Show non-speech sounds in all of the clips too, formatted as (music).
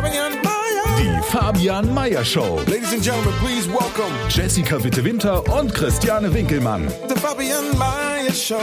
Fabian, Fabian Mayer. Die Fabian Meyer Show. Ladies and gentlemen, please welcome Jessica Witte-Winter und Christiane Winkelmann. the Fabian Mayer Show.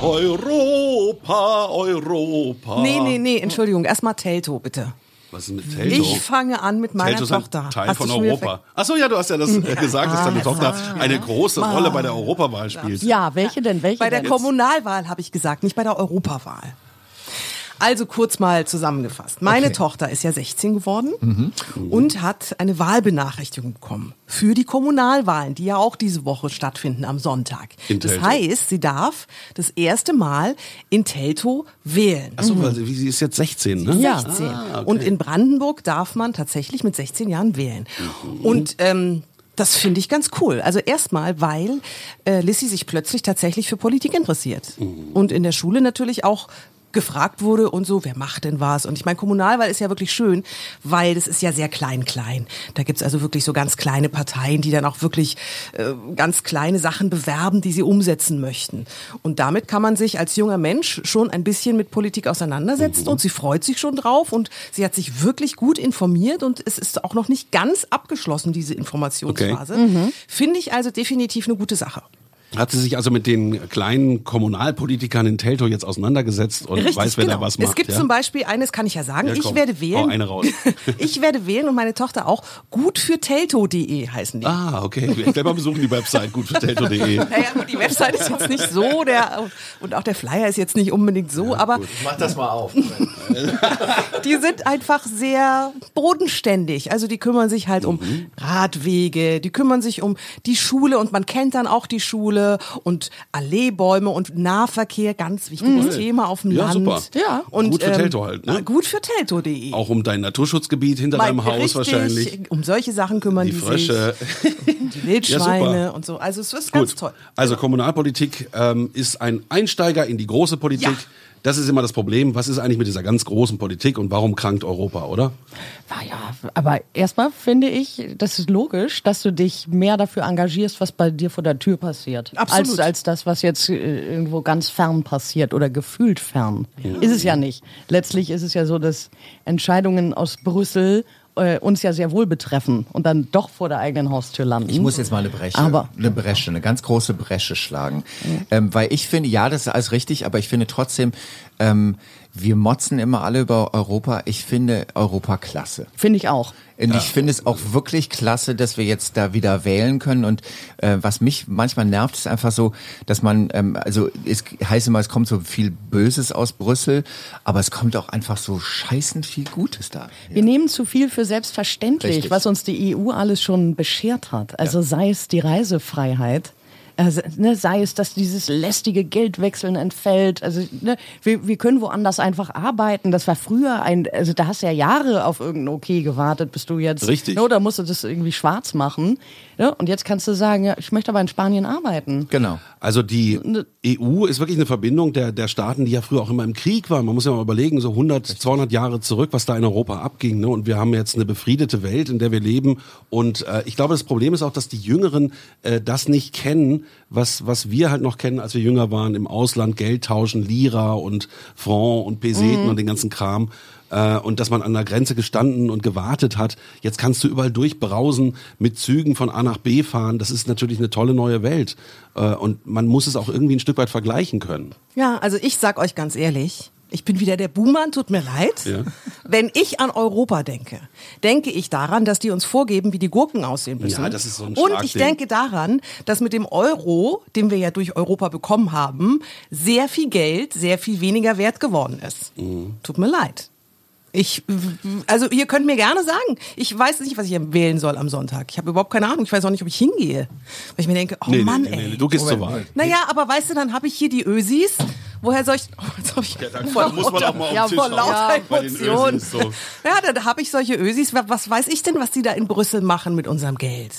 Europa, Europa. Nee, nee, nee, Entschuldigung. Erstmal Telto, bitte. Was ist mit Telto? Ich fange an mit meiner Telto ist ein Tochter. Teil Hast von Europa. Achso, ja, du hast ja das äh, gesagt, dass deine Tochter eine große. Rolle bei der Europawahl spielt. Ja, welche denn? Welche Bei der denn? Kommunalwahl habe ich gesagt, nicht bei der Europawahl. Also kurz mal zusammengefasst. Meine Tochter ist ja 16 geworden Mhm. und hat eine Wahlbenachrichtigung bekommen für die Kommunalwahlen, die ja auch diese Woche stattfinden am Sonntag. In das Teltow? heißt, sie darf das erste Mal in Teltow wählen. Achso, weil sie sie ist jetzt 16, ne? Ja. 16. Und in Brandenburg darf man tatsächlich mit 16 Jahren wählen. Und ähm, das finde ich ganz cool. Also erstmal, weil äh, Lissy sich plötzlich tatsächlich für Politik interessiert. Und in der Schule natürlich auch gefragt wurde und so, wer macht denn was? Und ich meine, Kommunalwahl ist ja wirklich schön, weil das ist ja sehr klein-klein. Da gibt's also wirklich so ganz kleine Parteien, die dann auch wirklich äh, ganz kleine Sachen bewerben, die sie umsetzen möchten. Und damit kann man sich als junger Mensch schon ein bisschen mit Politik auseinandersetzen und sie freut sich schon drauf und sie hat sich wirklich gut informiert und es ist auch noch nicht ganz abgeschlossen, diese Informationsphase. Finde ich also definitiv eine gute Sache. Hat sie sich also mit den kleinen Kommunalpolitikern in Teltow jetzt auseinandergesetzt und Richtig, weiß, wer genau. da was macht? es gibt ja? zum Beispiel, eines kann ich ja sagen, Ja, ich werde hau wählen. eine raus. (laughs) ich werde wählen und meine Tochter auch. Gut für telto.de heißen die. Ah, okay. Ich werde mal besuchen die Website gut für teltow.de. (laughs) Naja, gut, die Website ist jetzt nicht so, der, und auch der Flyer ist jetzt nicht unbedingt so, aber Mach das mal auf. (laughs) die sind einfach sehr bodenständig. Also die kümmern sich halt um Mhm. Radwege, die kümmern sich um die Schule und man kennt dann auch die Schule und Alleebäume und Nahverkehr, ganz wichtiges Thema auf dem Mhm. Ja, Land. super. Ja. Und, Gut für Teltow halt, ne? Gut für telto.de. Auch um dein Naturschutzgebiet hinter deinem Haus Richtig, wahrscheinlich. Um solche Sachen kümmern Die die, Frösche. sich. (laughs) Die Wildschweine Ja, und so. Also es ist ganz Gut. toll. Also Kommunalpolitik ähm, ist ein Einsteiger in die große Politik. Ja. Das ist immer das Problem. Was ist eigentlich mit dieser ganz großen Politik und warum krankt Europa, oder? Naja, aber erstmal finde ich, das ist logisch, dass du dich mehr dafür engagierst, was bei dir vor der Tür passiert. Absolut. Als, als das, was jetzt äh, irgendwo ganz fern passiert oder gefühlt fern. Ist es ja nicht. Letztlich ist es ja so, dass Entscheidungen aus Brüssel äh, uns ja sehr wohl betreffen und dann doch vor der eigenen Haustür landen. Ich muss jetzt mal eine Bresche, Aber- eine Bresche, eine ganz große Bresche schlagen. Ähm, weil ich finde, ja, das ist alles richtig, aber ich finde trotzdem, ähm, wir motzen immer alle über Europa. Ich finde Europa klasse. Finde ich auch. Und ich finde es auch wirklich klasse, dass wir jetzt da wieder wählen können. Und äh, was mich manchmal nervt, ist einfach so, dass man, ähm, also es heißt immer, es kommt so viel Böses aus Brüssel, aber es kommt auch einfach so scheißend viel Gutes da. Wir nehmen zu viel für selbstverständlich, Richtig. was uns die EU alles schon beschert hat. Also sei es die Reisefreiheit. Also, ne, sei es, dass dieses lästige Geldwechseln entfällt. Also ne, wir, wir können woanders einfach arbeiten. Das war früher ein, also da hast du ja Jahre auf irgendein Okay gewartet, bis du jetzt, Richtig. Ne, oder musst du das irgendwie schwarz machen. Ne? Und jetzt kannst du sagen, ja, ich möchte aber in Spanien arbeiten. Genau. Also die EU ist wirklich eine Verbindung der, der Staaten, die ja früher auch immer im Krieg waren. Man muss ja mal überlegen, so 100, 200 Jahre zurück, was da in Europa abging. Ne? Und wir haben jetzt eine befriedete Welt, in der wir leben. Und äh, ich glaube, das Problem ist auch, dass die Jüngeren äh, das nicht kennen, was, was wir halt noch kennen, als wir jünger waren, im Ausland Geld tauschen, Lira und Franc und Peseten und den ganzen Kram. Äh, und dass man an der Grenze gestanden und gewartet hat. Jetzt kannst du überall durchbrausen, mit Zügen von A nach B fahren. Das ist natürlich eine tolle neue Welt. Äh, und man muss es auch irgendwie ein Stück weit vergleichen können. Ja, also ich sag euch ganz ehrlich, ich bin wieder der Buhmann, tut mir leid. Ja. Wenn ich an Europa denke, denke ich daran, dass die uns vorgeben, wie die Gurken aussehen müssen. Ja, das ist so ein Und ich denke daran, dass mit dem Euro, den wir ja durch Europa bekommen haben, sehr viel Geld sehr viel weniger wert geworden ist. Mhm. Tut mir leid. Ich, also ihr könnt mir gerne sagen, ich weiß nicht, was ich wählen soll am Sonntag. Ich habe überhaupt keine Ahnung. Ich weiß auch nicht, ob ich hingehe. Weil ich mir denke, oh Nee, Mann, nee, ey. nee, du gehst zur Wahl. Naja, aber weißt du, dann habe ich hier die Ösis. Woher soll ich. (laughs) Oh, ich dann vor muss man auch mal auf den ja, Tisch vor hauen. lauter Ja, Emotionen. So. Ja, dann habe ich solche Ösis. Was- Was weiß ich denn, was die da in Brüssel machen mit unserem Geld?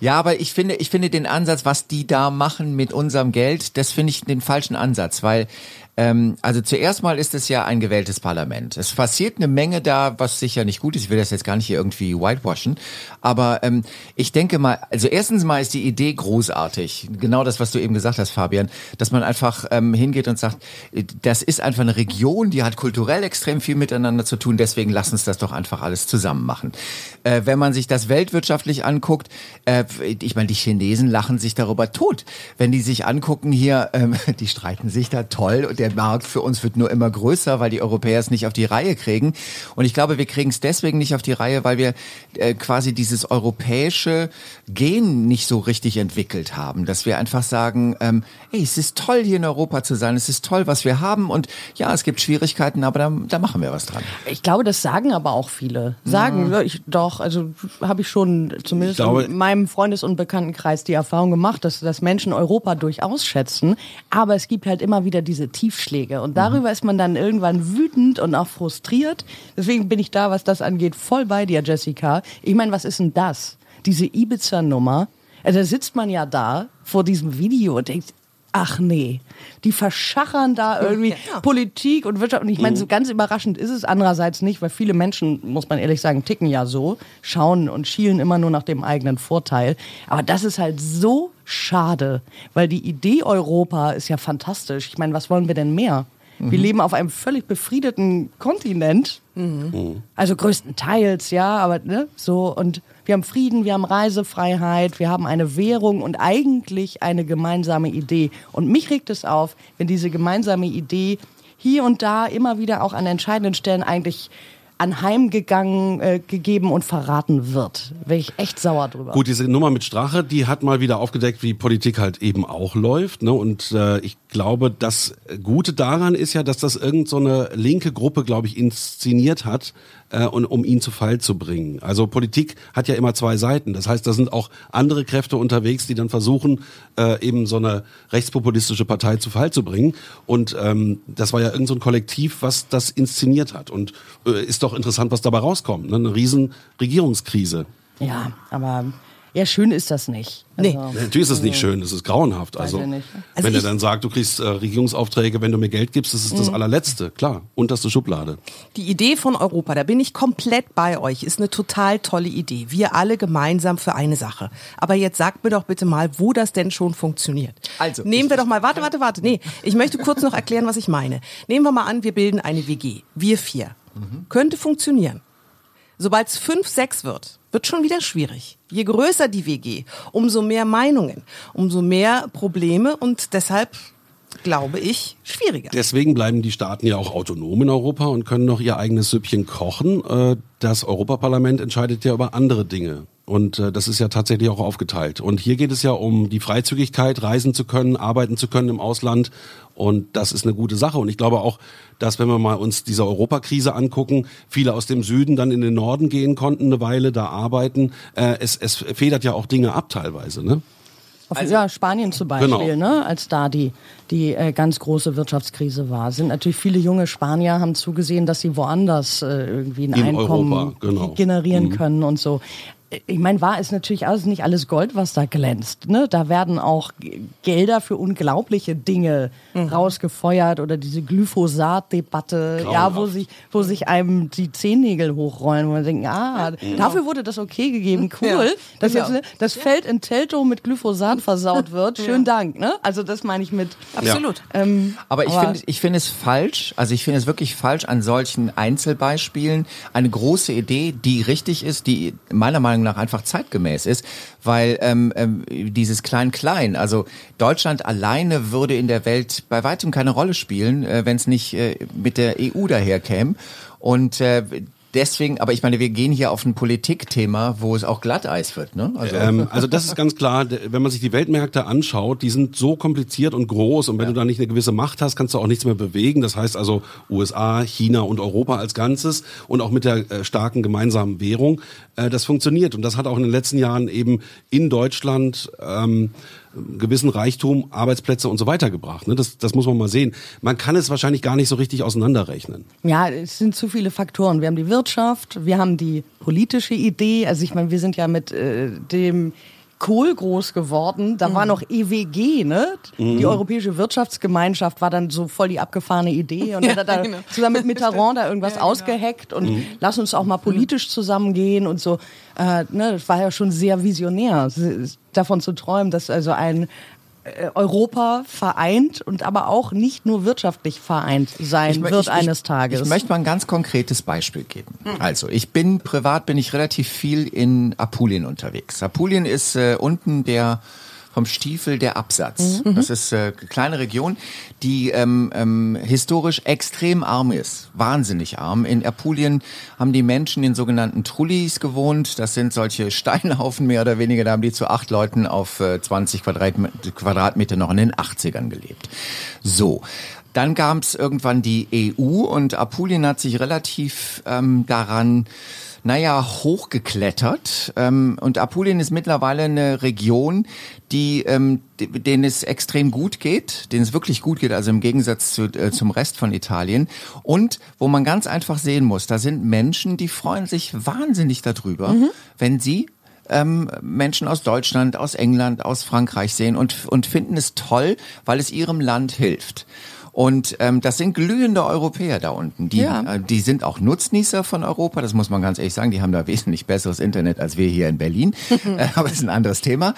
Ja, aber ich finde, ich finde den Ansatz, was die da machen mit unserem Geld, das finde ich den falschen Ansatz, weil ähm, also zuerst mal ist es ja ein gewähltes Parlament. Es passiert eine Menge da, was sicher nicht gut ist. Ich will das jetzt gar nicht hier irgendwie whitewashen, aber ähm, ich denke mal, also erstens mal ist die Idee großartig. Genau das, was du eben gesagt hast, Fabian, dass man einfach ähm, hingeht und sagt, äh, das ist einfach eine Region, die hat kulturell extrem viel miteinander zu tun. Deswegen lass uns das doch einfach alles zusammen machen. Äh, wenn man sich das weltwirtschaftlich anguckt, äh, ich meine, die Chinesen lachen sich darüber tot. Wenn die sich angucken hier, ähm, (laughs) die streiten sich da toll und der Markt für uns wird nur immer größer, weil die Europäer es nicht auf die Reihe kriegen. Und ich glaube, wir kriegen es deswegen nicht auf die Reihe, weil wir äh, quasi dieses europäische Gen nicht so richtig entwickelt haben. Dass wir einfach sagen, ähm, ey, es ist toll, hier in Europa zu sein, es ist toll, was wir haben und ja, es gibt Schwierigkeiten, aber da, da machen wir was dran. Ich glaube, das sagen aber auch viele. Sagen, ja, ich, doch, also habe ich schon zumindest Ich glaube- in meinem Freundes- und Bekanntenkreis die Erfahrung gemacht, dass, dass Menschen Europa durchaus schätzen. Aber es gibt halt immer wieder diese Tiefschläge. Und darüber ist man dann irgendwann wütend und auch frustriert. Deswegen bin ich da, was das angeht, voll bei dir, Jessica. Ich meine, was ist denn das? Diese Ibiza-Nummer. Also da sitzt man ja da vor diesem Video und denkt, ach nee, die verschachern da irgendwie Ja. Politik und Wirtschaft. Und ich meine, so ganz überraschend ist es andererseits nicht, weil viele Menschen, muss man ehrlich sagen, ticken ja so, schauen und schielen immer nur nach dem eigenen Vorteil. Aber das ist halt so schade, weil die Idee Europa ist ja fantastisch. Ich meine, was wollen wir denn mehr? Wir leben auf einem völlig befriedeten Kontinent. Also größtenteils, ja, aber ne, so und wir haben Frieden, wir haben Reisefreiheit, wir haben eine Währung und eigentlich eine gemeinsame Idee. Und mich regt es auf, wenn diese gemeinsame Idee hier und da immer wieder auch an entscheidenden Stellen eigentlich anheimgegangen, äh, gegeben und verraten wird. Wäre ich echt sauer drüber. Gut, diese Nummer mit Strache, die hat mal wieder aufgedeckt, wie Politik halt eben auch läuft. Ne? Und äh, ich glaube, das Gute daran ist ja, dass das irgend so linke Gruppe, glaube ich, inszeniert hat, äh, und, um ihn zu Fall zu bringen. Also Politik hat ja immer zwei Seiten. Das heißt, da sind auch andere Kräfte unterwegs, die dann versuchen, äh, eben so eine rechtspopulistische Partei zu Fall zu bringen. Und ähm, das war ja irgend so Kollektiv, was das inszeniert hat. Und äh, ist doch interessant, was dabei rauskommt. Ne? Eine riesen Regierungskrise. Ja, aber ja, schön ist das nicht. Nee. Also, Natürlich ist es nicht schön, es ist grauenhaft. Also. Also wenn er dann sagt, du kriegst äh, Regierungsaufträge, wenn du mir Geld gibst, das ist das allerletzte. Klar, unterste Schublade. Die Idee von Europa, da bin ich komplett bei euch, ist eine total tolle Idee. Wir alle gemeinsam für eine Sache. Aber jetzt sagt mir doch bitte mal, wo das denn schon funktioniert. Also, Nehmen wir doch mal, warte, warte, warte. Nee, ich möchte kurz noch erklären, was ich meine. Nehmen wir mal an, wir bilden eine WG. Wir vier. Könnte funktionieren. Sobald es fünf, sechs wird, wird schon wieder schwierig. Je größer die WG, umso mehr Meinungen, umso mehr Probleme und deshalb glaube ich schwieriger. Deswegen bleiben die Staaten ja auch autonom in Europa und können noch ihr eigenes Süppchen kochen. Äh, Das Europaparlament entscheidet ja über andere Dinge. Und äh, das ist ja tatsächlich auch aufgeteilt. Und hier geht es ja um die Freizügigkeit, reisen zu können, arbeiten zu können im Ausland. Und das ist eine gute Sache. Und ich glaube auch, dass wenn wir mal uns diese Europakrise angucken, viele aus dem Süden dann in den Norden gehen konnten, eine Weile da arbeiten. Äh, es, es federt ja auch Dinge ab teilweise. Ne? Auf, ja, Spanien zum Beispiel, Genau. ne, als da die, die äh, ganz große Wirtschaftskrise war, sind natürlich viele junge Spanier haben zugesehen, dass sie woanders äh, irgendwie ein In Einkommen Europa, genau. generieren Mhm. können und so. Ich meine, war es natürlich alles nicht alles Gold, was da glänzt. Ne? Da werden auch Gelder für unglaubliche Dinge rausgefeuert oder diese Glyphosat-Debatte, ja, wo sich, wo sich einem die Zehennägel hochrollen, wo man denkt, ah, dafür wurde das okay gegeben, (laughs) cool, Ja, dass genau. jetzt ne, das Feld in Teltow mit Glyphosat (laughs) versaut wird. Schönen Dank, ne? Also das meine ich mit. Absolut. Ähm, Aber ich finde ich finde es falsch, also ich finde es wirklich falsch an solchen Einzelbeispielen eine große Idee, die richtig ist, die meiner Meinung nach einfach zeitgemäß ist, weil ähm, ähm, dieses Klein-Klein, also Deutschland alleine würde in der Welt bei weitem keine Rolle spielen, äh, wenn es nicht äh, mit der EU daherkäme. Und äh, deswegen, aber ich meine, wir gehen hier auf ein Politikthema, wo es auch Glatteis wird, ne? Also, Ähm, also das ist ganz klar, wenn man sich die Weltmärkte anschaut, die sind so kompliziert und groß und wenn du da nicht eine gewisse Macht hast, kannst du auch nichts mehr bewegen. Das heißt also USA, China und Europa als Ganzes und auch mit der äh, starken gemeinsamen Währung, äh, das funktioniert und das hat auch in den letzten Jahren eben in Deutschland ähm, gewissen Reichtum, Arbeitsplätze und so weiter gebracht. Ne? Das, das muss man mal sehen. Man kann es wahrscheinlich gar nicht so richtig auseinanderrechnen. Ja, es sind zu viele Faktoren. Wir haben die Wirtschaft, wir haben die politische Idee. Also ich meine, wir sind ja mit äh, dem Kohl groß geworden. Da war noch EWG, ne? Die Europäische Wirtschaftsgemeinschaft war dann so voll die abgefahrene Idee und (laughs) Ja, hat da genau. zusammen mit Mitterrand da irgendwas (laughs) ausgeheckt und lass uns auch mal politisch zusammengehen und so. Äh, ne, das war ja schon sehr visionär, davon zu träumen, dass also ein äh, Europa vereint und aber auch nicht nur wirtschaftlich vereint sein mö- wird eines Tages. Ich möchte mal ein ganz konkretes Beispiel geben. Also, ich bin privat bin ich relativ viel in Apulien unterwegs. Apulien ist äh, unten der vom Stiefel der Absatz. Das ist äh, eine kleine Region, die ähm, ähm, historisch extrem arm ist, wahnsinnig arm. In Apulien haben die Menschen in sogenannten Trullis gewohnt. Das sind solche (laughs) Steinhaufen mehr oder weniger. Da haben die zu acht Leuten auf äh, 20 Quadratme- Quadratmeter noch in den 80ern gelebt. So. Dann gab es irgendwann die EU und Apulien hat sich relativ ähm, daran naja, hochgeklettert. Ähm, und Apulien ist mittlerweile eine Region, die, ähm, denen es extrem gut geht, denen es wirklich gut geht, also im Gegensatz zu, äh, zum Rest von Italien. Und wo man ganz einfach sehen muss, da sind Menschen, die freuen sich wahnsinnig darüber, wenn sie ähm, Menschen aus Deutschland, aus England, aus Frankreich sehen und, und finden es toll, weil es ihrem Land hilft. Und ähm, das sind glühende Europäer da unten. Die, Ja. äh, die sind auch Nutznießer von Europa, das muss man ganz ehrlich sagen. Die haben da wesentlich besseres Internet als wir hier in Berlin. (laughs) äh, aber das ist ein anderes Thema.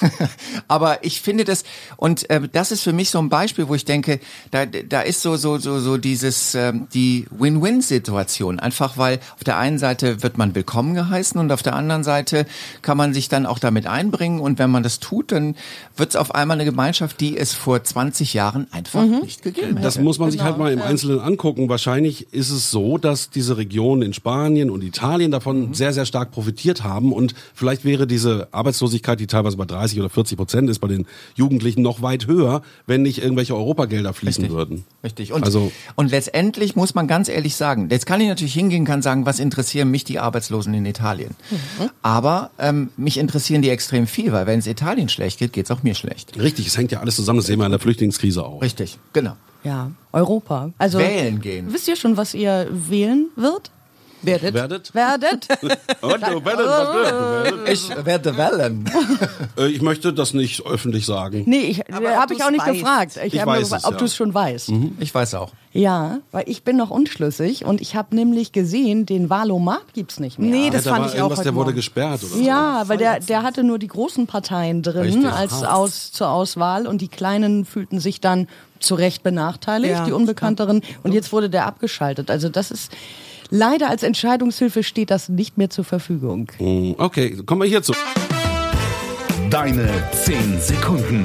(laughs) aber ich finde das, und äh, das ist für mich so ein Beispiel, wo ich denke, da, da ist so, so, so, so dieses, ähm, die Win-Win-Situation. Einfach weil auf der einen Seite wird man willkommen geheißen und auf der anderen Seite kann man sich dann auch damit einbringen. Und wenn man das tut, dann wird es auf einmal eine Gemeinschaft, die es vor 20 Jahren einfach nicht gegeben Das hätte. muss man sich halt mal im Einzelnen angucken. Wahrscheinlich ist es so, dass diese Regionen in Spanien und Italien davon sehr, sehr stark profitiert haben. Und vielleicht wäre diese Arbeitslosigkeit, die teilweise bei 30 oder 40 Prozent ist, bei den Jugendlichen noch weit höher, wenn nicht irgendwelche Europagelder fließen Richtig. würden. Richtig. Und, Also- und letztendlich muss man ganz ehrlich sagen, jetzt kann ich natürlich hingehen, kann sagen, was interessieren mich die Arbeitslosen in Italien? Aber ähm, mich interessieren die extrem viel, weil wenn es Italien schlecht geht, geht es auch mir schlecht. Richtig, es hängt ja alles zusammen. Das sehen wir in der Flüchtlingskrise auch. Richtig, genau. Ja, Europa. Also Wählen gehen. Wisst ihr schon, was ihr wählen wird? Werdet. Werdet? Werdet? (laughs) Und du werdet, was wird? Du werdet. Ich werde wählen. (laughs) Äh, Ich möchte das nicht öffentlich sagen. nee, ich ob habe ich auch nicht weißt. gefragt. Ich, Ich habe nur weiß gefragt, es, ob ja. du es schon weißt. Ich weiß auch. Ja, weil ich bin noch unschlüssig und ich habe nämlich gesehen, den Valomat gibt's nicht mehr. Nee, das da fand war ich auch der wurde Morgen. gesperrt oder so. Ja, weil der, der hatte nur die großen Parteien drin Richtig. als aus, zur Auswahl und die kleinen fühlten sich dann zu Recht benachteiligt, Ja, die Unbekannteren. Und jetzt wurde der abgeschaltet. Also das ist leider als Entscheidungshilfe steht das nicht mehr zur Verfügung. Mm, Okay, kommen wir hierzu. Deine 10 Sekunden.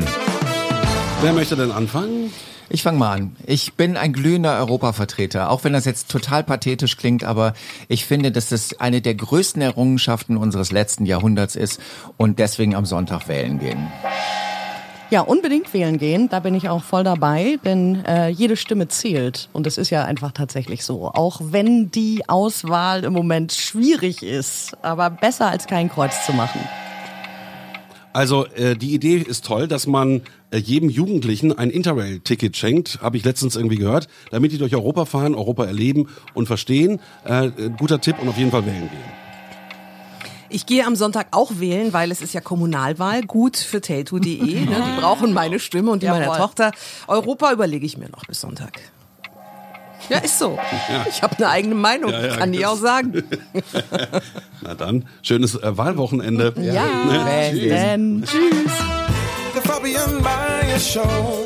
Wer möchte denn anfangen? Ich fange mal an. Ich bin ein glühender Europavertreter, auch wenn das jetzt total pathetisch klingt, aber ich finde, dass das eine der größten Errungenschaften unseres letzten Jahrhunderts ist und deswegen am Sonntag wählen gehen. Ja, unbedingt wählen gehen, da bin ich auch voll dabei, denn äh, jede Stimme zählt. Und es ist ja einfach tatsächlich so. Auch wenn die Auswahl im Moment schwierig ist, aber besser als kein Kreuz zu machen. Also äh, die Idee ist toll, dass man äh, jedem Jugendlichen ein Interrail-Ticket schenkt, habe ich letztens irgendwie gehört, damit die durch Europa fahren, Europa erleben und verstehen. Äh, äh, guter Tipp und auf jeden Fall wählen gehen. Ich gehe am Sonntag auch wählen, weil es ist ja Kommunalwahl. Gut für tattoo.de. Ne? Die brauchen meine Stimme und die meiner Jawohl. Tochter. Europa überlege ich mir noch bis Sonntag. Ja, ist so. Ich habe eine eigene Meinung, Ja, ja, kann ich auch sagen. (laughs) Na dann, schönes äh, Wahlwochenende. Ja, Ne? Tschüss. tschüss. The Fabian Meyer Show.